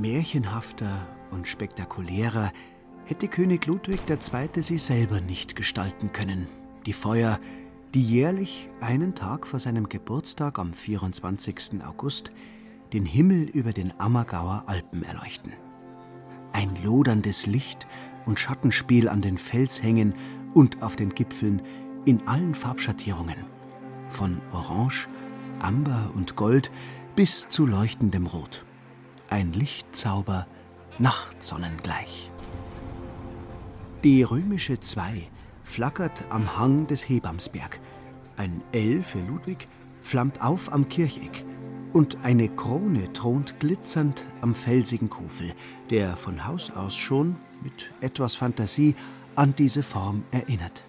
Märchenhafter und spektakulärer hätte König Ludwig II. sie selber nicht gestalten können. Die Feuer, die jährlich einen Tag vor seinem Geburtstag am 24. August den Himmel über den Ammergauer Alpen erleuchten. Ein loderndes Licht und Schattenspiel an den Felshängen und auf den Gipfeln in allen Farbschattierungen. Von Orange, Amber und Gold bis zu leuchtendem Rot. Ein Lichtzauber, Nachtsonnengleich. Die römische 2 flackert am Hang des Hebamsberg. Ein L für Ludwig flammt auf am Kircheck und eine Krone thront glitzernd am felsigen Kofel, der von Haus aus schon mit etwas Fantasie an diese Form erinnert.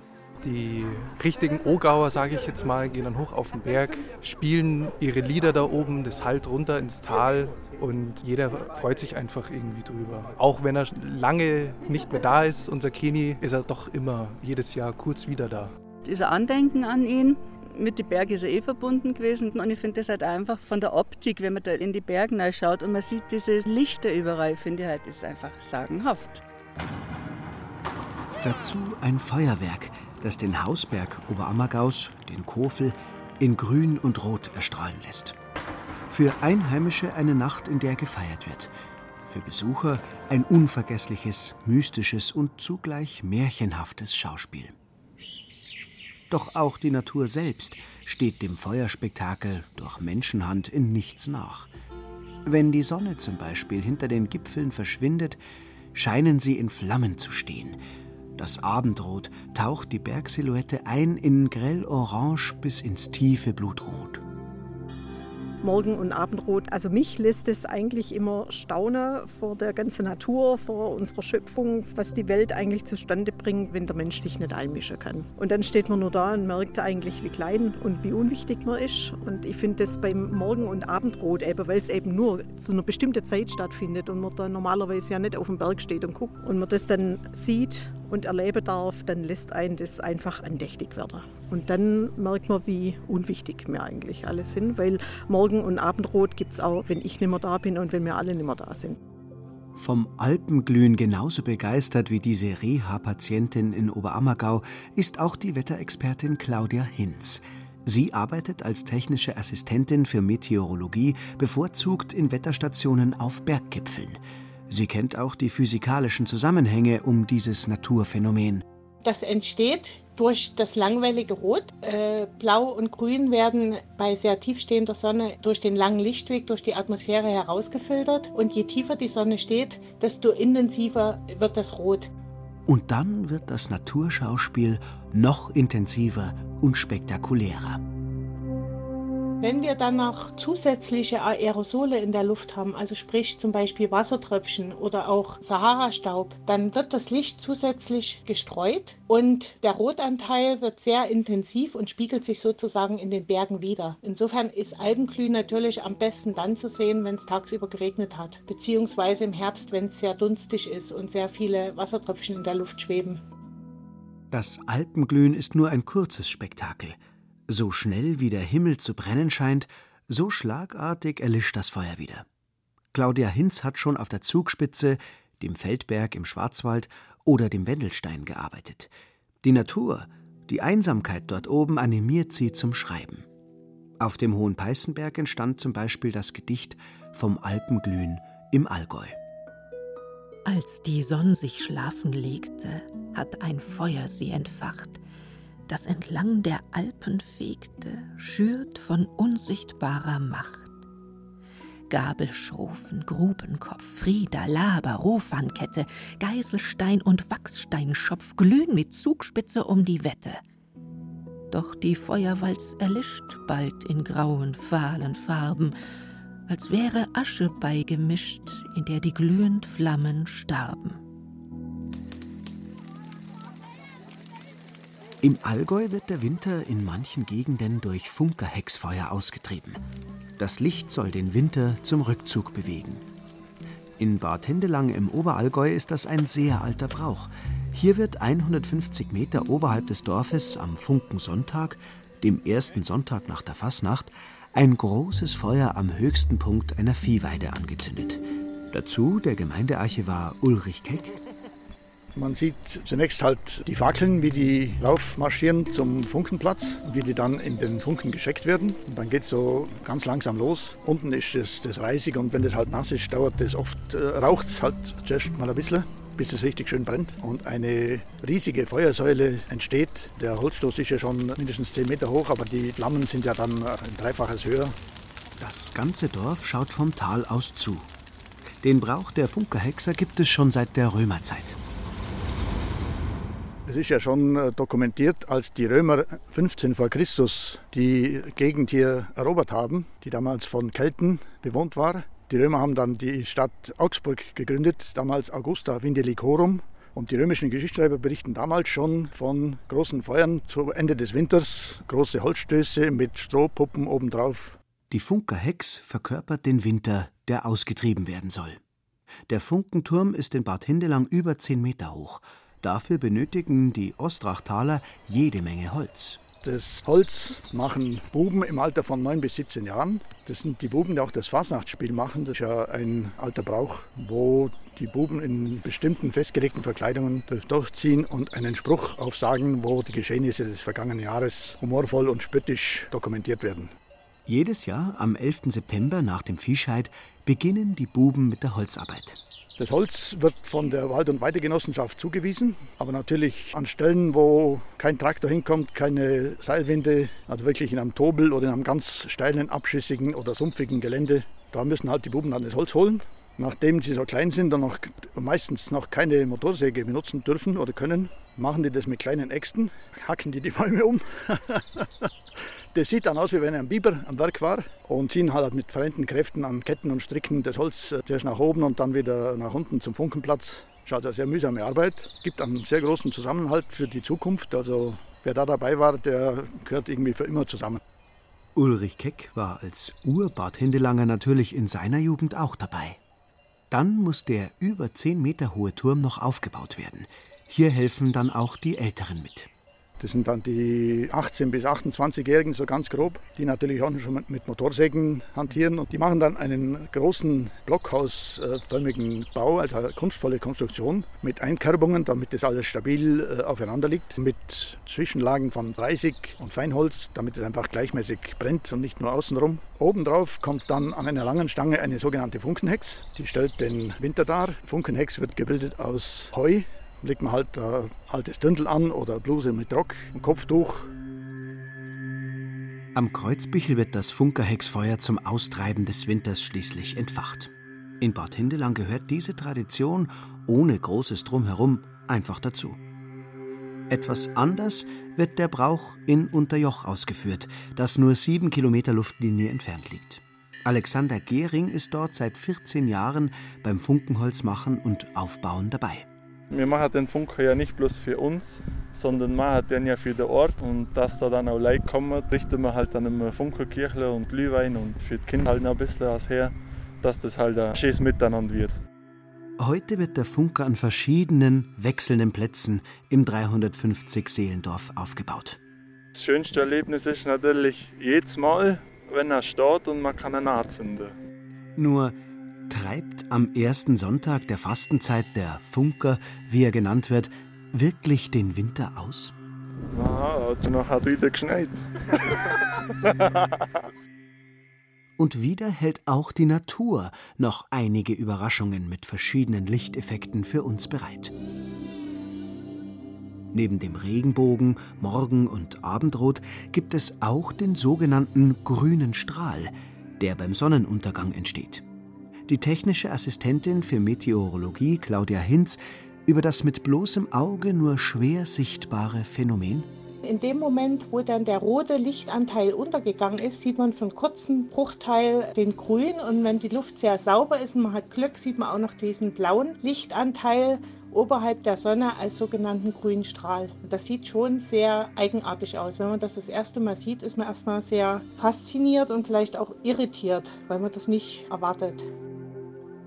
Die richtigen Ogauer, sage ich jetzt mal, gehen dann hoch auf den Berg, spielen ihre Lieder da oben, das hallt runter ins Tal und jeder freut sich einfach irgendwie drüber. Auch wenn er lange nicht mehr da ist, unser Keni, ist er doch immer jedes Jahr kurz wieder da. Dieser Andenken an ihn, mit den Bergen ist er eh verbunden gewesen. Und ich finde das halt einfach von der Optik, wenn man da in die Berge schaut und man sieht diese Lichter überall, finde ich halt, ist einfach sagenhaft. Dazu ein Feuerwerk, das den Hausberg Oberammergaus, den Kofel, in Grün und Rot erstrahlen lässt. Für Einheimische eine Nacht, in der gefeiert wird. Für Besucher ein unvergessliches, mystisches und zugleich märchenhaftes Schauspiel. Doch auch die Natur selbst steht dem Feuerspektakel durch Menschenhand in nichts nach. Wenn die Sonne zum Beispiel hinter den Gipfeln verschwindet, scheinen sie in Flammen zu stehen. Das Abendrot taucht die Bergsilhouette ein in grell orange bis ins tiefe Blutrot. Morgen- und Abendrot. Also mich lässt es eigentlich immer staunen vor der ganzen Natur, vor unserer Schöpfung, was die Welt eigentlich zustande bringt, wenn der Mensch sich nicht einmischen kann. Und dann steht man nur da und merkt eigentlich, wie klein und wie unwichtig man ist. Und ich finde das beim Morgen- und Abendrot, weil es eben nur zu einer bestimmten Zeit stattfindet und man da normalerweise ja nicht auf dem Berg steht und guckt und man das dann sieht und erleben darf, dann lässt einen das einfach andächtig werden. Und dann merkt man, wie unwichtig wir eigentlich alle sind, weil Morgen- und Abendrot gibt es auch, wenn ich nicht mehr da bin und wenn wir alle nicht mehr da sind. Vom Alpenglühen genauso begeistert wie diese Reha-Patientin in Oberammergau ist auch die Wetterexpertin Claudia Hinz. Sie arbeitet als technische Assistentin für Meteorologie, bevorzugt in Wetterstationen auf Berggipfeln. Sie kennt auch die physikalischen Zusammenhänge um dieses Naturphänomen. Das entsteht durch das langwellige Rot. Äh, Blau und Grün werden bei sehr tiefstehender Sonne durch den langen Lichtweg, durch die Atmosphäre herausgefiltert. Und je tiefer die Sonne steht, desto intensiver wird das Rot. Und dann wird das Naturschauspiel noch intensiver und spektakulärer. Wenn wir dann noch zusätzliche Aerosole in der Luft haben, also sprich zum Beispiel Wassertröpfchen oder auch Sahara-Staub, dann wird das Licht zusätzlich gestreut und der Rotanteil wird sehr intensiv und spiegelt sich sozusagen in den Bergen wieder. Insofern ist Alpenglühen natürlich am besten dann zu sehen, wenn es tagsüber geregnet hat, beziehungsweise im Herbst, wenn es sehr dunstig ist und sehr viele Wassertröpfchen in der Luft schweben. Das Alpenglühen ist nur ein kurzes Spektakel. So schnell wie der Himmel zu brennen scheint, so schlagartig erlischt das Feuer wieder. Claudia Hinz hat schon auf der Zugspitze, dem Feldberg im Schwarzwald oder dem Wendelstein gearbeitet. Die Natur, die Einsamkeit dort oben animiert sie zum Schreiben. Auf dem Hohen Peißenberg entstand zum Beispiel das Gedicht Vom Alpenglühen im Allgäu. Als die Sonne sich schlafen legte, hat ein Feuer sie entfacht, das entlang der Alpen fegte, schürt von unsichtbarer Macht. Gabelschrofen, Grubenkopf, Frieder, Laber, Rohfankette, Geiselstein und Wachssteinschopf glühen mit Zugspitze um die Wette. Doch die Feuerwalz erlischt bald in grauen, fahlen Farben, als wäre Asche beigemischt, in der die glühend Flammen starben. Im Allgäu wird der Winter in manchen Gegenden durch Funkerhexfeuer ausgetrieben. Das Licht soll den Winter zum Rückzug bewegen. In Bad Hindelang im Oberallgäu ist das ein sehr alter Brauch. Hier wird 150 Meter oberhalb des Dorfes am Funkensonntag, dem ersten Sonntag nach der Fasnacht, ein großes Feuer am höchsten Punkt einer Viehweide angezündet. Dazu der Gemeindearchivar Ulrich Keck. Man sieht zunächst halt die Fackeln, wie die raufmarschieren zum Funkenplatz, wie die dann in den Funken gescheckt werden. Und dann geht es so ganz langsam los. Unten ist das, das Reisig und wenn das halt nass ist, dauert das oft, äh, raucht es halt zuerst mal ein bisschen bis es richtig schön brennt und eine riesige Feuersäule entsteht. Der Holzstoß ist ja schon mindestens 10 Meter hoch, aber die Flammen sind ja dann ein Dreifaches höher. Das ganze Dorf schaut vom Tal aus zu. Den Brauch der Funkerhexer gibt es schon seit der Römerzeit. Es ist ja schon äh, dokumentiert, als die Römer 15 vor Christus die Gegend hier erobert haben, die damals von Kelten bewohnt war. Die Römer haben dann die Stadt Augsburg gegründet, damals Augusta Vindelicorum. Und die römischen Geschichtsschreiber berichten damals schon von großen Feuern zu Ende des Winters, große Holzstöße mit Strohpuppen obendrauf. Die Funkerhex verkörpert den Winter, der ausgetrieben werden soll. Der Funkenturm ist in Bad Hindelang über 10 Meter hoch. Dafür benötigen die Ostrachtaler jede Menge Holz. Das Holz machen Buben im Alter von 9 bis 17 Jahren. Das sind die Buben, die auch das Fasnachtsspiel machen. Das ist ja ein alter Brauch, wo die Buben in bestimmten festgelegten Verkleidungen durchziehen und einen Spruch aufsagen, wo die Geschehnisse des vergangenen Jahres humorvoll und spöttisch dokumentiert werden. Jedes Jahr am 11. September nach dem Viehscheid beginnen die Buben mit der Holzarbeit. Das Holz wird von der Wald- und Weidegenossenschaft zugewiesen, aber natürlich an Stellen, wo kein Traktor hinkommt, keine Seilwinde, also wirklich in einem Tobel oder in einem ganz steilen, abschüssigen oder sumpfigen Gelände. Da müssen halt die Buben dann das Holz holen. Nachdem sie so klein sind und noch, meistens noch keine Motorsäge benutzen dürfen oder können, machen die das mit kleinen Äxten, hacken die die Bäume um Das sieht dann aus, wie wenn ein Biber am Werk war und ziehen halt mit vereinten Kräften an Ketten und Stricken das Holz äh, zuerst nach oben und dann wieder nach unten zum Funkenplatz. Ist also sehr mühsame Arbeit. Gibt einen sehr großen Zusammenhalt für die Zukunft. Also wer da dabei war, der gehört irgendwie für immer zusammen. Ulrich Keck war als Urbad Hindelanger natürlich in seiner Jugend auch dabei. Dann muss der über 10 Meter hohe Turm noch aufgebaut werden. Hier helfen dann auch die Älteren mit. Das sind dann die 18- bis 28-Jährigen, so ganz grob, die natürlich auch schon mit Motorsägen hantieren. Und die machen dann einen großen blockhausförmigen Bau, also eine kunstvolle Konstruktion mit Einkerbungen, damit das alles stabil äh, aufeinander liegt. Mit Zwischenlagen von Reisig und Feinholz, damit es einfach gleichmäßig brennt und nicht nur außenrum. Obendrauf kommt dann an einer langen Stange eine sogenannte Funkenhex. Die stellt den Winter dar. Funkenhex wird gebildet aus Heu, legt man halt ein altes Dündel an oder Bluse mit Rock, ein Kopftuch. Am Kreuzbichel wird das Funkerhexfeuer zum Austreiben des Winters schließlich entfacht. In Bad Hindelang gehört diese Tradition ohne großes Drumherum einfach dazu. Etwas anders wird der Brauch in Unterjoch ausgeführt, das nur sieben Kilometer Luftlinie entfernt liegt. Alexander Gehring ist dort seit 14 Jahren beim Funkenholzmachen und Aufbauen dabei. Wir machen den Funker ja nicht bloß für uns, sondern machen den ja für den Ort. Und dass da dann auch Leute kommen, richten wir halt dann immer Funkerkirche und Glühwein und für die Kinder halt noch ein bisschen was her, dass das halt ein schönes Miteinander wird. Heute wird der Funker an verschiedenen, wechselnden Plätzen im 350 Seelendorf aufgebaut. Das schönste Erlebnis ist natürlich jedes Mal, wenn er steht und man kann ihn anzünden. Nur Treibt am ersten Sonntag der Fastenzeit der Funker, wie er genannt wird, wirklich den Winter aus? Noch hat wieder geschneit. Und wieder hält auch die Natur noch einige Überraschungen mit verschiedenen Lichteffekten für uns bereit. Neben dem Regenbogen, Morgen- und Abendrot gibt es auch den sogenannten grünen Strahl, der beim Sonnenuntergang entsteht die technische Assistentin für Meteorologie Claudia Hinz über das mit bloßem Auge nur schwer sichtbare Phänomen? In dem Moment, wo dann der rote Lichtanteil untergegangen ist, sieht man für einen kurzen Bruchteil den grün und wenn die Luft sehr sauber ist und man hat Glück, sieht man auch noch diesen blauen Lichtanteil oberhalb der Sonne als sogenannten grünen Strahl. Das sieht schon sehr eigenartig aus. Wenn man das das erste Mal sieht, ist man erstmal sehr fasziniert und vielleicht auch irritiert, weil man das nicht erwartet.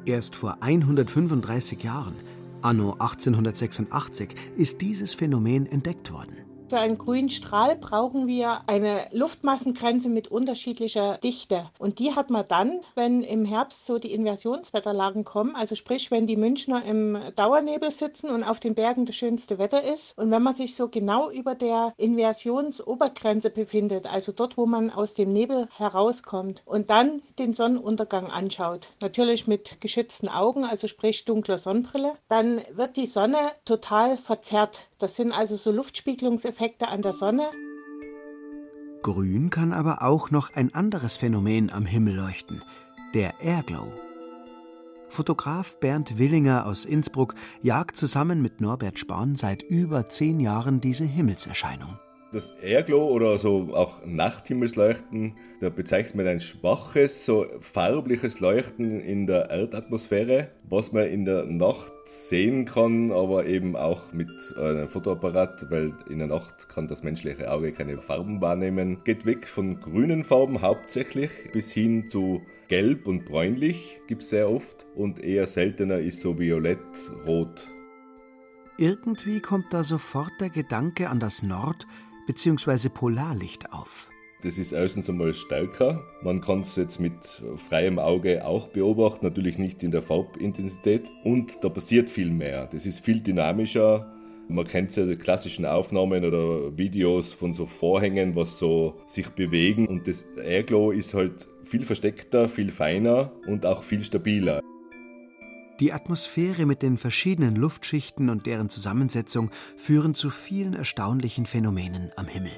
Erst vor 135 Jahren, anno 1886, ist dieses Phänomen entdeckt worden. Für einen grünen Strahl brauchen wir eine Luftmassengrenze mit unterschiedlicher Dichte. Und die hat man dann, wenn im Herbst so die Inversionswetterlagen kommen, also sprich, wenn die Münchner im Dauernebel sitzen und auf den Bergen das schönste Wetter ist. Und wenn man sich so genau über der Inversionsobergrenze befindet, also dort, wo man aus dem Nebel herauskommt und dann den Sonnenuntergang anschaut, natürlich mit geschützten Augen, also sprich dunkler Sonnenbrille, dann wird die Sonne total verzerrt. Das sind also so Luftspiegelungseffekte an der Sonne. Grün kann aber auch noch ein anderes Phänomen am Himmel leuchten, der Airglow. Fotograf Bernd Willinger aus Innsbruck jagt zusammen mit Norbert Spahn seit über zehn Jahren diese Himmelserscheinung. Das Airglow oder so auch Nachthimmelsleuchten, da bezeichnet man ein schwaches, so farbliches Leuchten in der Erdatmosphäre, was man in der Nacht sehen kann, aber eben auch mit einem Fotoapparat, weil in der Nacht kann das menschliche Auge keine Farben wahrnehmen. Geht weg von grünen Farben hauptsächlich bis hin zu gelb und bräunlich gibt es sehr oft und eher seltener ist so violett, rot. Irgendwie kommt da sofort der Gedanke an das Nord- bzw. Polarlicht auf. Das ist erstens einmal stärker. Man kann es jetzt mit freiem Auge auch beobachten, natürlich nicht in der Farbintensität. Und da passiert viel mehr. Das ist viel dynamischer. Man kennt ja die klassischen Aufnahmen oder Videos von so Vorhängen, was so sich bewegen. Und das Airglow ist halt viel versteckter, viel feiner und auch viel stabiler. Die Atmosphäre mit den verschiedenen Luftschichten und deren Zusammensetzung führen zu vielen erstaunlichen Phänomenen am Himmel.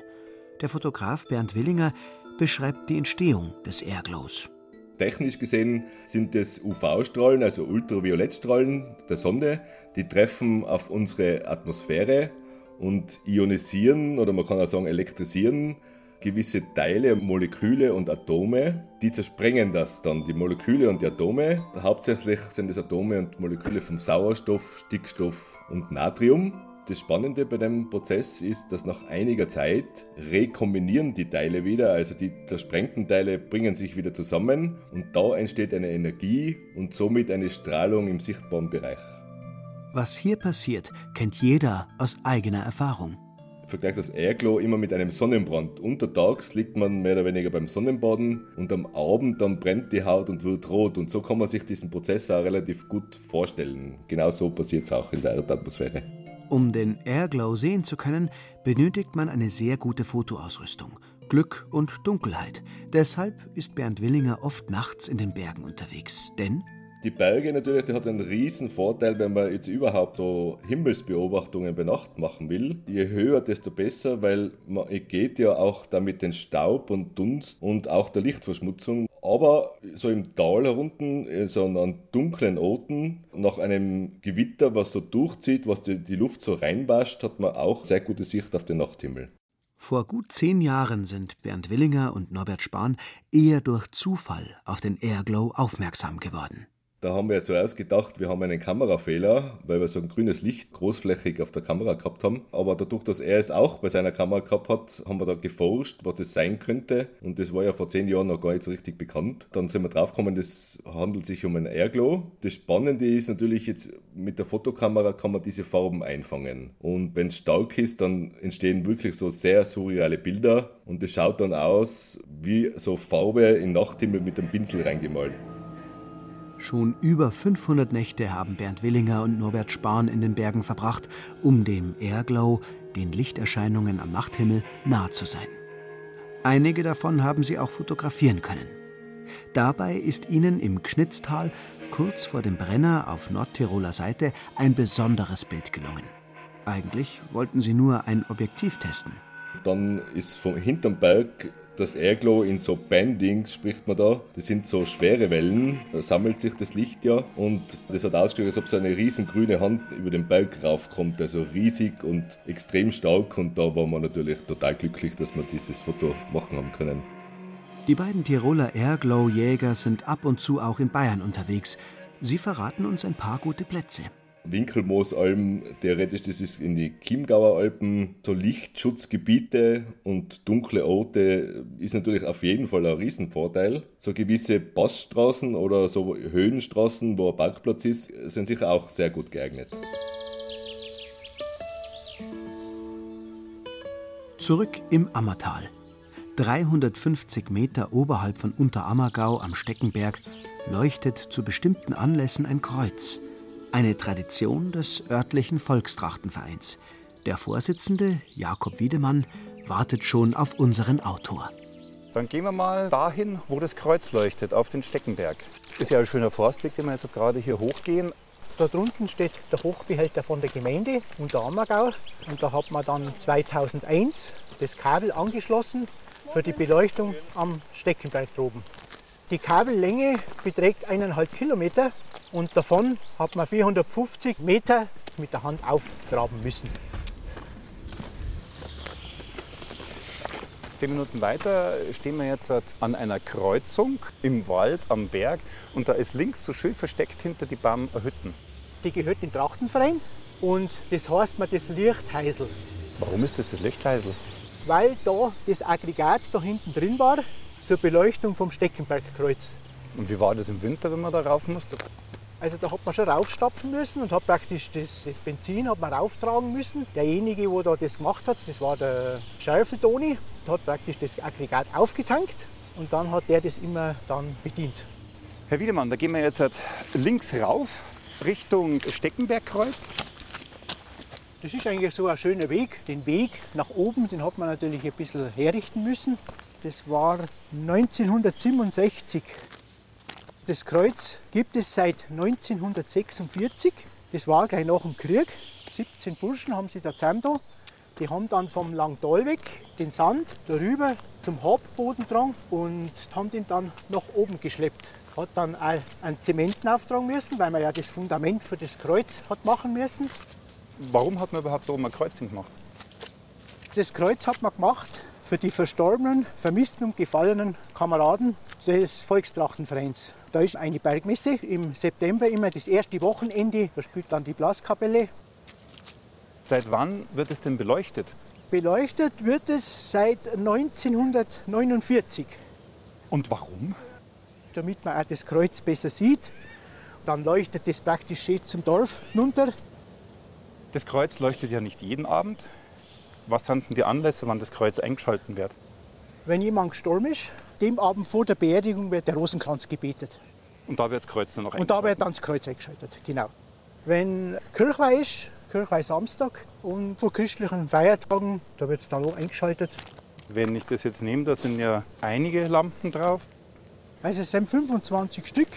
Der Fotograf Bernd Willinger beschreibt die Entstehung des Airglows. Technisch gesehen sind es UV-Strahlen, also Ultraviolettstrahlen der Sonne, die treffen auf unsere Atmosphäre und ionisieren oder man kann auch sagen elektrisieren gewisse Teile, Moleküle und Atome, die zersprengen das dann, die Moleküle und die Atome. Hauptsächlich sind es Atome und Moleküle vom Sauerstoff, Stickstoff und Natrium. Das Spannende bei dem Prozess ist, dass nach einiger Zeit rekombinieren die Teile wieder, also die zersprengten Teile bringen sich wieder zusammen und da entsteht eine Energie und somit eine Strahlung im sichtbaren Bereich. Was hier passiert, kennt jeder aus eigener Erfahrung vergleicht das Airglow immer mit einem Sonnenbrand. Untertags liegt man mehr oder weniger beim Sonnenbaden und am Abend dann brennt die Haut und wird rot. Und so kann man sich diesen Prozess auch relativ gut vorstellen. Genau so passiert es auch in der Erdatmosphäre. Um den Airglow sehen zu können, benötigt man eine sehr gute Fotoausrüstung. Glück und Dunkelheit. Deshalb ist Bernd Willinger oft nachts in den Bergen unterwegs. Denn die Berge natürlich, die hat einen riesen Vorteil, wenn man jetzt überhaupt so Himmelsbeobachtungen bei Nacht machen will. Je höher, desto besser, weil man geht ja auch damit den Staub und Dunst und auch der Lichtverschmutzung. Aber so im Tal herunten, so an dunklen Orten, nach einem Gewitter, was so durchzieht, was die, die Luft so reinwascht, hat man auch sehr gute Sicht auf den Nachthimmel. Vor gut zehn Jahren sind Bernd Willinger und Norbert Spahn eher durch Zufall auf den Airglow aufmerksam geworden. Da haben wir zuerst gedacht, wir haben einen Kamerafehler, weil wir so ein grünes Licht großflächig auf der Kamera gehabt haben. Aber dadurch, dass er es auch bei seiner Kamera gehabt hat, haben wir da geforscht, was es sein könnte. Und das war ja vor zehn Jahren noch gar nicht so richtig bekannt. Dann sind wir draufgekommen, das handelt sich um ein Airglow. Das Spannende ist natürlich jetzt, mit der Fotokamera kann man diese Farben einfangen. Und wenn es stark ist, dann entstehen wirklich so sehr surreale Bilder. Und das schaut dann aus wie so Farbe in Nachthimmel mit einem Pinsel reingemalt. Schon über 500 Nächte haben Bernd Willinger und Norbert Spahn in den Bergen verbracht, um dem Airglow, den Lichterscheinungen am Nachthimmel, nahe zu sein. Einige davon haben sie auch fotografieren können. Dabei ist ihnen im Gschnitztal, kurz vor dem Brenner auf Nordtiroler Seite, ein besonderes Bild gelungen. Eigentlich wollten sie nur ein Objektiv testen. Dann ist vom hinterm Berg das Airglow in so Bandings spricht man da. Das sind so schwere Wellen, da sammelt sich das Licht ja und das hat ausgeschaut, als ob so eine riesen grüne Hand über den Berg raufkommt. Also riesig und extrem stark und da waren wir natürlich total glücklich, dass wir dieses Foto machen haben können. Die beiden Tiroler Airglow-Jäger sind ab und zu auch in Bayern unterwegs. Sie verraten uns ein paar gute Plätze. Winkelmoosalm, theoretisch, das ist in die Chiemgauer Alpen, so Lichtschutzgebiete und dunkle Orte ist natürlich auf jeden Fall ein Riesenvorteil. So gewisse Passstraßen oder so Höhenstraßen, wo ein Parkplatz ist, sind sicher auch sehr gut geeignet. Zurück im Ammertal. 350 Meter oberhalb von Unterammergau am Steckenberg leuchtet zu bestimmten Anlässen ein Kreuz. Eine Tradition des örtlichen Volkstrachtenvereins. Der Vorsitzende, Jakob Wiedemann, wartet schon auf unseren Autor. Dann gehen wir mal dahin, wo das Kreuz leuchtet, auf den Steckenberg. Ist ja ein schöner Forstweg, den wir jetzt gerade hier hochgehen. Da drunten steht der Hochbehälter von der Gemeinde Unterammergau. Und da hat man dann 2001 das Kabel angeschlossen für die Beleuchtung am Steckenberg droben. Die Kabellänge beträgt eineinhalb Kilometer und davon hat man 450 Meter mit der Hand aufgraben müssen. Zehn Minuten weiter stehen wir jetzt an einer Kreuzung im Wald am Berg und da ist links so schön versteckt hinter die Baum Hütten. Die gehört in Trachtenverein und das heißt man das Lichtheisel. Warum ist das das Lichtheisel? Weil da das Aggregat da hinten drin war zur Beleuchtung vom Steckenbergkreuz. Und wie war das im Winter, wenn man da rauf musste? Also da hat man schon raufstapfen müssen und hat praktisch das, das Benzin hat man rauftragen müssen. Derjenige, der da das gemacht hat, das war der Schäufeltoni, hat praktisch das Aggregat aufgetankt und dann hat der das immer dann bedient. Herr Wiedemann, da gehen wir jetzt halt links rauf Richtung Steckenbergkreuz. Das ist eigentlich so ein schöner Weg. Den Weg nach oben, den hat man natürlich ein bisschen herrichten müssen. Das war 1967 das Kreuz gibt es seit 1946. Das war gleich nach dem Krieg. 17 Burschen haben sie da zusammen Die haben dann vom Langtal weg den Sand darüber zum Hauptboden getragen und haben den dann nach oben geschleppt. Hat dann auch einen Zementen auftragen müssen, weil man ja das Fundament für das Kreuz hat machen müssen. Warum hat man überhaupt oben ein Kreuz gemacht? Das Kreuz hat man gemacht für die verstorbenen, vermissten und gefallenen Kameraden des Volkstrachtenvereins. Da ist eine Bergmesse im September immer das erste Wochenende. Da spielt dann die Blaskapelle. Seit wann wird es denn beleuchtet? Beleuchtet wird es seit 1949. Und warum? Damit man auch das Kreuz besser sieht. Dann leuchtet es praktisch schön zum Dorf runter. Das Kreuz leuchtet ja nicht jeden Abend. Was sind denn die Anlässe, wann das Kreuz eingeschalten wird? Wenn jemand gestorben ist, dem Abend vor der Beerdigung wird der Rosenkranz gebetet. Und da wird das Kreuz dann noch Und da wird dann das Kreuz eingeschaltet, genau. Wenn Kirchweih ist, Kirchweih Samstag und vor christlichen Feiertagen, da wird es dann auch eingeschaltet. Wenn ich das jetzt nehme, da sind ja einige Lampen drauf. Also es sind 25 Stück.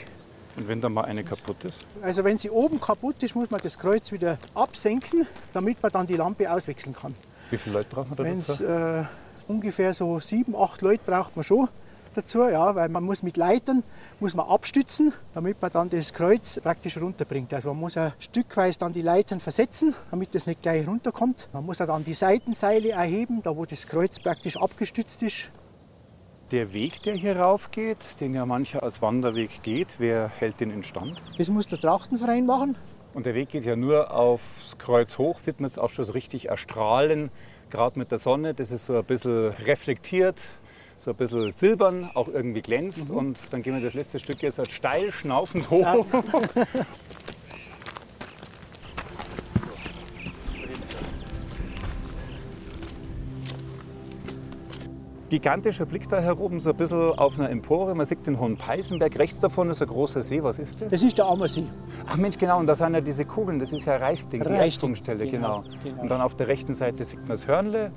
Und wenn da mal eine kaputt ist? Also wenn sie oben kaputt ist, muss man das Kreuz wieder absenken, damit man dann die Lampe auswechseln kann. Wie viele Leute braucht man da dazu? Äh, ungefähr so sieben, acht Leute braucht man schon dazu, ja, weil man muss mit Leitern muss man abstützen, damit man dann das Kreuz praktisch runterbringt. Also man muss ja stückweise dann die Leitern versetzen, damit das nicht gleich runterkommt. Man muss dann die Seitenseile erheben, da wo das Kreuz praktisch abgestützt ist. Der Weg, der hier rauf geht, den ja mancher als Wanderweg geht, wer hält den in Stand? Das muss der Trachtenverein machen. Und der Weg geht ja nur aufs Kreuz hoch, sieht man es auch schon so richtig erstrahlen, gerade mit der Sonne. Das ist so ein bisschen reflektiert, so ein bisschen silbern, auch irgendwie glänzt. Mhm. Und dann gehen wir das letzte Stück jetzt halt steil schnaufend hoch. Ja. Gigantischer Blick da heroben, so ein bisschen auf einer Empore. Man sieht den Hohen Peißenberg. Rechts davon ist ein großer See. Was ist das? Das ist der Ammersee. Ach Mensch, genau. Und da sind ja diese Kugeln. Das ist ja Reisding, die Eisprungstelle. Genau, genau. genau. Und dann auf der rechten Seite sieht man das Hörnle.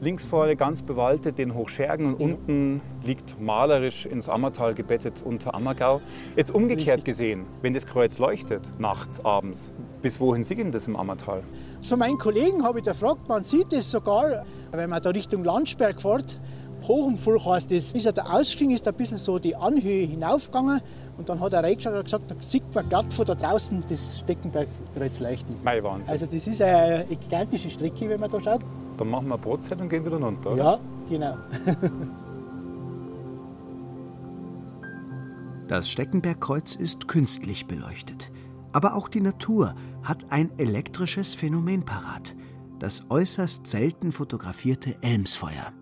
Links vorne ganz bewaldet den Hochschergen und unten liegt malerisch ins Ammertal gebettet unter Ammergau. Jetzt umgekehrt gesehen, wenn das Kreuz leuchtet, nachts, abends, bis wohin sieht denn das im Ammertal? Von meinen Kollegen habe ich gefragt, man sieht es sogar, wenn man da Richtung Landsberg fährt, hoch und voll heißt das. Wie er da ausgestiegen ist, ein bisschen so die Anhöhe hinaufgegangen und dann hat er reingeschaut und gesagt, da sieht man gerade von da draußen das Steckenbergkreuz leuchten. Mein Wahnsinn. Also das ist eine gigantische Strecke, wenn man da schaut. Dann machen wir eine Brotzeit und gehen wieder runter, oder? Ja, genau. das Steckenbergkreuz ist künstlich beleuchtet. Aber auch die Natur hat ein elektrisches Phänomen parat. Das äußerst selten fotografierte Elmsfeuer.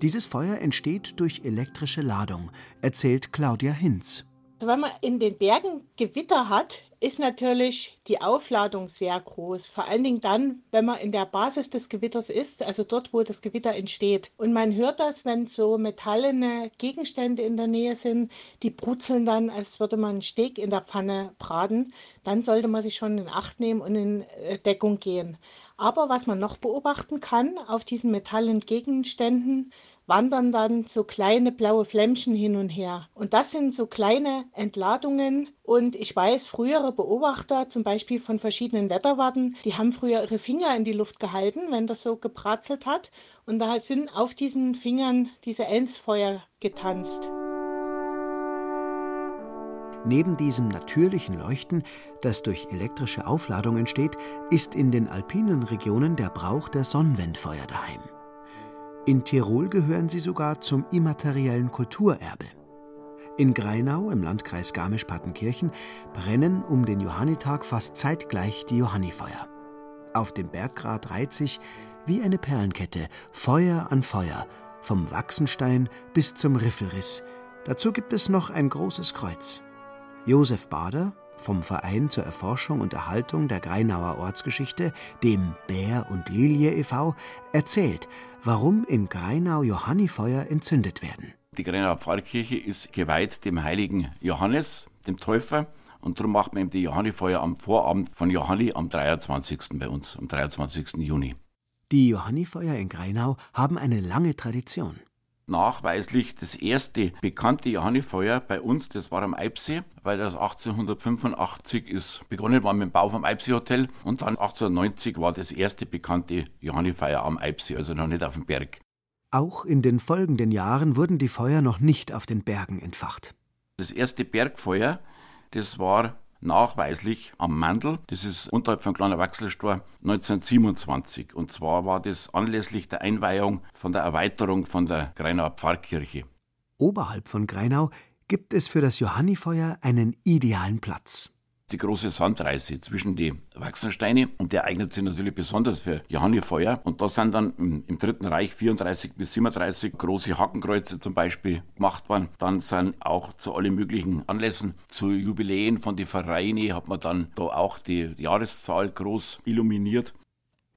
Dieses Feuer entsteht durch elektrische Ladung, erzählt Claudia Hinz. Wenn man in den Bergen Gewitter hat, ist natürlich die Aufladung sehr groß. Vor allen Dingen dann, wenn man in der Basis des Gewitters ist, also dort, wo das Gewitter entsteht. Und man hört das, wenn so metallene Gegenstände in der Nähe sind, die brutzeln dann, als würde man einen Steak in der Pfanne braten. Dann sollte man sich schon in Acht nehmen und in äh, Deckung gehen. Aber was man noch beobachten kann auf diesen metallenen Gegenständen, wandern dann so kleine blaue Flämmchen hin und her. Und das sind so kleine Entladungen. Und ich weiß, frühere Beobachter, zum Beispiel von verschiedenen Wetterwarten, die haben früher ihre Finger in die Luft gehalten, wenn das so gebratzelt hat. Und da sind auf diesen Fingern diese Ensfeuer getanzt. Neben diesem natürlichen Leuchten, das durch elektrische Aufladung entsteht, ist in den alpinen Regionen der Brauch der Sonnenwendfeuer daheim. In Tirol gehören sie sogar zum immateriellen Kulturerbe. In Greinau im Landkreis Garmisch-Partenkirchen brennen um den Johannitag fast zeitgleich die Johannifeuer. Auf dem Berggrat reiht sich wie eine Perlenkette Feuer an Feuer, vom Wachsenstein bis zum Riffelriss. Dazu gibt es noch ein großes Kreuz. Josef Bader vom Verein zur Erforschung und Erhaltung der Greinauer Ortsgeschichte, dem Bär und Lilie e.V., erzählt, warum in Greinau Johannifeuer entzündet werden. Die Greinauer Pfarrkirche ist geweiht dem heiligen Johannes, dem Täufer. Und darum macht man eben die Johannifeuer am Vorabend von Johanni am 23. bei uns, am 23. Juni. Die Johannifeuer in Greinau haben eine lange Tradition nachweislich das erste bekannte Johannifeuer bei uns, das war am Eibsee, weil das 1885 ist begonnen war mit dem Bau vom Eibsee Hotel und dann 1890 war das erste bekannte Johannifeuer am Eibsee, also noch nicht auf dem Berg. Auch in den folgenden Jahren wurden die Feuer noch nicht auf den Bergen entfacht. Das erste Bergfeuer, das war nachweislich am Mandel. Das ist unterhalb von Kleiner Wachselstor 1927. Und zwar war das anlässlich der Einweihung von der Erweiterung von der Greinauer Pfarrkirche. Oberhalb von Greinau gibt es für das Johannifeuer einen idealen Platz die große Sandreise zwischen die Wachsensteine und der eignet sich natürlich besonders für Johannifeuer. Und da sind dann im, im, Dritten Reich 34 bis 37 große Hakenkreuze zum Beispiel gemacht worden. Dann sind auch zu allen möglichen Anlässen, zu Jubiläen von den Vereinen hat man dann da auch die Jahreszahl groß illuminiert.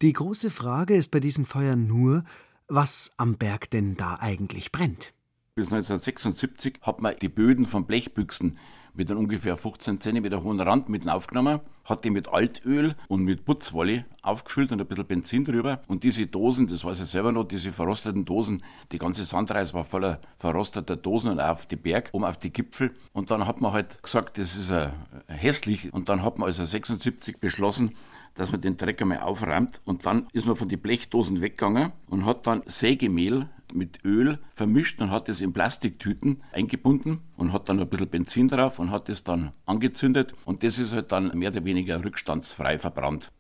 Die große Frage ist bei diesen Feuern nur, was am Berg denn da eigentlich brennt. Bis 1976 hat man die Böden von Blechbüchsen mit einem ungefähr 15 cm hohen Rand mitten aufgenommen, hat die mit Altöl und mit Putzwolle aufgefüllt und ein bisschen Benzin drüber. Und diese Dosen, das weiß ich selber noch, diese verrosteten Dosen, die ganze Sandreise war voller verrosteter Dosen und auf die Berg, um auf die Gipfel. Und dann hat man halt gesagt, das ist äh, hässlich. Und dann hat man also 76 beschlossen, dass man den Dreck einmal aufräumt. Und dann ist man von den Blechdosen weggegangen und hat dann Sägemehl mit Öl vermischt und hat es in Plastiktüten eingebunden und hat dann ein bisschen Benzin drauf und hat es dann angezündet. Und das ist halt dann mehr oder weniger rückstandsfrei verbrannt.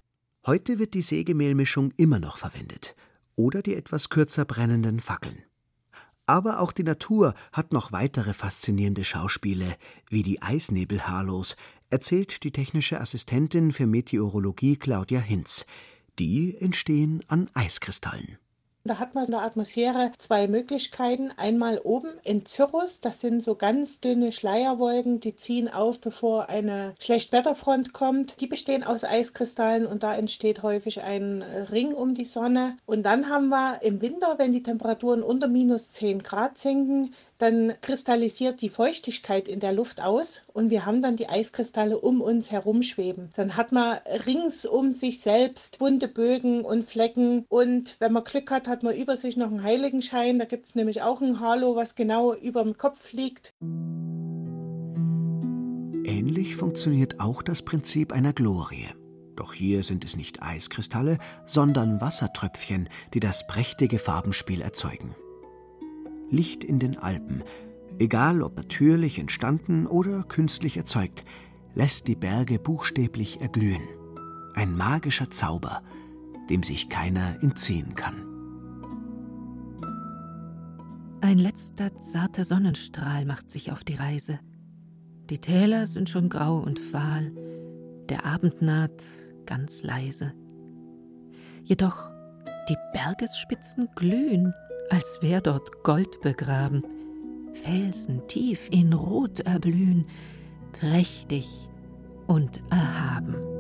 Heute wird die Sägemehlmischung immer noch verwendet. Oder die etwas kürzer brennenden Fackeln. Aber auch die Natur hat noch weitere faszinierende Schauspiele, wie die Eisnebelhalos, erzählt die technische Assistentin für Meteorologie Claudia Hinz. Die entstehen an Eiskristallen. Da hat man in der Atmosphäre zwei Möglichkeiten. Einmal oben in Cirrus, das sind so ganz dünne Schleierwolken, die ziehen auf, bevor eine Schlechtwetterfront kommt. Die bestehen aus Eiskristallen und da entsteht häufig ein Ring um die Sonne. Und dann haben wir im Winter, wenn die Temperaturen unter minus 10 Grad sinken, dann kristallisiert die Feuchtigkeit in der Luft aus und wir haben dann die Eiskristalle um uns herum schweben. Dann hat man rings um sich selbst bunte Bögen und Flecken und wenn man Glück hat, hat man über sich noch einen Heiligenschein. Da gibt es nämlich auch ein Halo, was genau über dem Kopf liegt. Ähnlich funktioniert auch das Prinzip einer Glorie. Doch hier sind es nicht Eiskristalle, sondern Wassertröpfchen, die das prächtige Farbenspiel erzeugen. Licht in den Alpen, egal ob natürlich entstanden oder künstlich erzeugt, lässt die Berge buchstäblich erglühen. Ein magischer Zauber, dem sich keiner entziehen kann. Ein letzter zarter Sonnenstrahl macht sich auf die Reise. Die Täler sind schon grau und fahl, der Abend naht ganz leise. Jedoch die Bergesspitzen glühen als wär dort Gold begraben, Felsen tief in Rot erblühen, prächtig und erhaben.